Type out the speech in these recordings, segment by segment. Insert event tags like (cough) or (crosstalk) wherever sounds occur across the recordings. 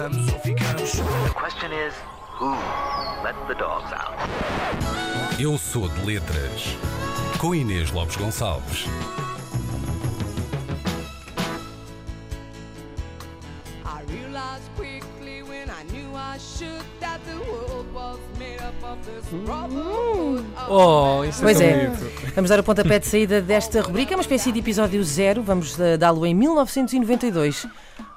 Vamos ou ficamos. The question is, who let the dogs out? Eu sou de letras. Com Inês Lopes Gonçalves. I realized quickly when I knew I should that the world was made up of this brotherhood of Oh, isso Pois é, é. Vamos dar o pontapé de saída desta rubrica. É uma espécie de episódio zero. Vamos eh, dá-lo em 1992.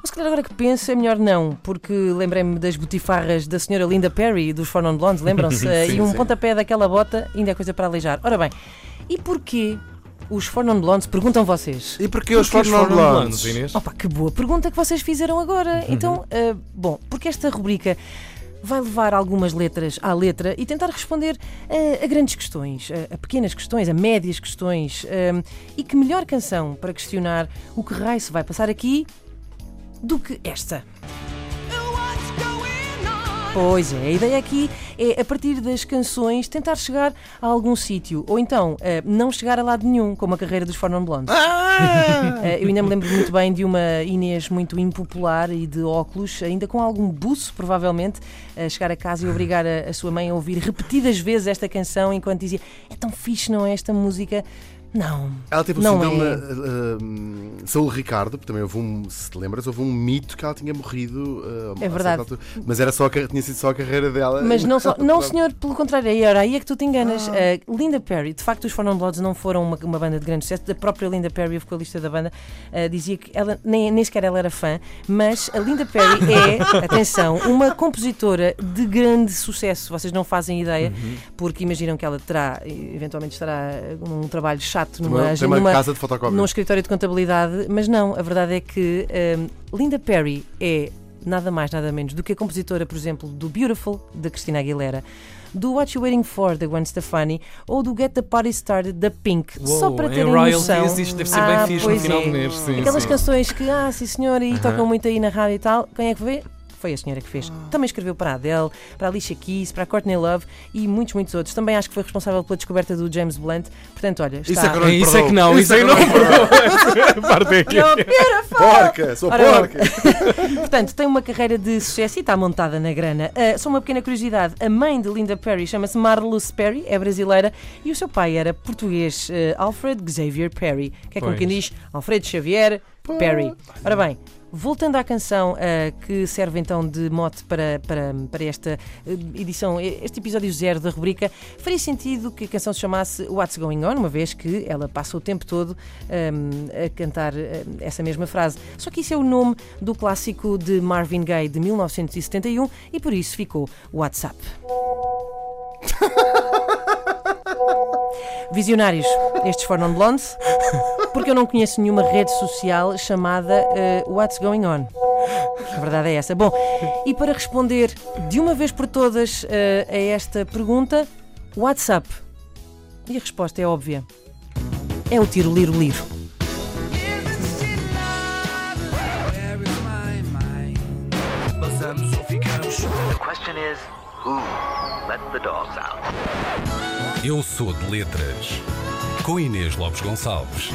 Mas se calhar agora que penso é melhor não, porque lembrei-me das botifarras da senhora Linda Perry dos Four Non Blondes, lembram-se? (laughs) Eh, e um sim. pontapé daquela bota ainda é coisa para aleijar. Ora bem, e porquê os Four Non Blondes, perguntam vocês? E porquê os Porque os Four Non Blondes? Inês? Opa, que boa pergunta que vocês fizeram agora. Então, ah, bom, porque esta rubrica vai levar algumas letras à letra e tentar responder a grandes questões, a, a pequenas questões, a médias questões. ah, e que melhor canção para questionar o que raio se vai passar aqui do que esta? Pois é, a ideia aqui é, a partir das canções, tentar chegar a algum sítio. Ou então, ah, não chegar a lado nenhum, como a carreira dos Four Non Blondes. Eh, eu ainda me lembro muito bem de uma Inês muito impopular e de óculos, ainda com algum buço, provavelmente, a chegar a casa e obrigar a, a sua mãe a ouvir repetidas vezes esta canção enquanto dizia: É tão fixe, não é? Esta música. Não. Ela teve o Não síndrome é. uh, Saúl Ricardo, porque também houve um, se te lembras, houve um mito que ela tinha morrido. uh, É verdade. altura. Mas era só, tinha sido só a carreira dela. Mas não, só, não, (laughs) senhor, pelo contrário, aí era aí é que tu te enganas. Eh, Linda Perry, de facto, os Four Non Blondes não foram uma, uma banda de grande sucesso. A própria Linda Perry, a vocalista da banda, eh, dizia que ela nem, nem sequer ela era fã, mas a Linda Perry (laughs) é, atenção, uma compositora de grande sucesso. Vocês não fazem ideia, porque imaginam que ela terá, eventualmente estará num trabalho chato numa, uma, tem uma numa, casa de fotocópia. num escritório de contabilidade, mas não, a verdade é que hum, Linda Perry é nada mais, nada menos do que a compositora, por exemplo, do Beautiful, da Cristina Aguilera, do What You Waiting For, da Gwen Stefani, ou do Get the Party Started, da Pink. Só Uou, para em terem noção. isto deve ser Ah, bem fixe no final é. do mês. Sim, Aquelas sim. canções que, ah, sim senhora, e tocam muito aí na rádio e tal, quem é que vê? Foi a senhora que fez. Também escreveu para a Adele, para a Alicia Keys, para a Courtney Love e muitos, muitos outros. Também acho que foi responsável pela descoberta do James Blunt. Portanto, olha, está... Isso é que não É, isso é que perdoo. não, isso é que não é (laughs) aqui. Porca, sou Ora, porca. (laughs) Portanto, tem uma carreira de sucesso e está montada na grana. Ah, só uma pequena curiosidade: a mãe de Linda Perry chama-se Marluce Perry, é brasileira, e o seu pai era português, ah, Alfred Xavier Perry, que é como quem diz Alfredo Xavier Perry. Ora bem. Voltando à canção ah, que serve então de mote para, para, para esta ah, edição, este episódio zero da rubrica, faria sentido que a canção se chamasse What's Going On, uma vez que ela passa o tempo todo ah, a cantar ah, essa mesma frase. Só que isso é o nome do clássico de Marvin Gaye de 1971 e por isso ficou WhatsApp. (laughs) Visionários, estes foram blondes, porque eu não conheço nenhuma rede social chamada eh, What's Going On. A verdade é essa. Bom, e para responder de uma vez por todas eh, a esta pergunta, WhatsApp. E a resposta é óbvia. É o tiro liro liro. Eu sou de letras. Com Inês Lopes Gonçalves.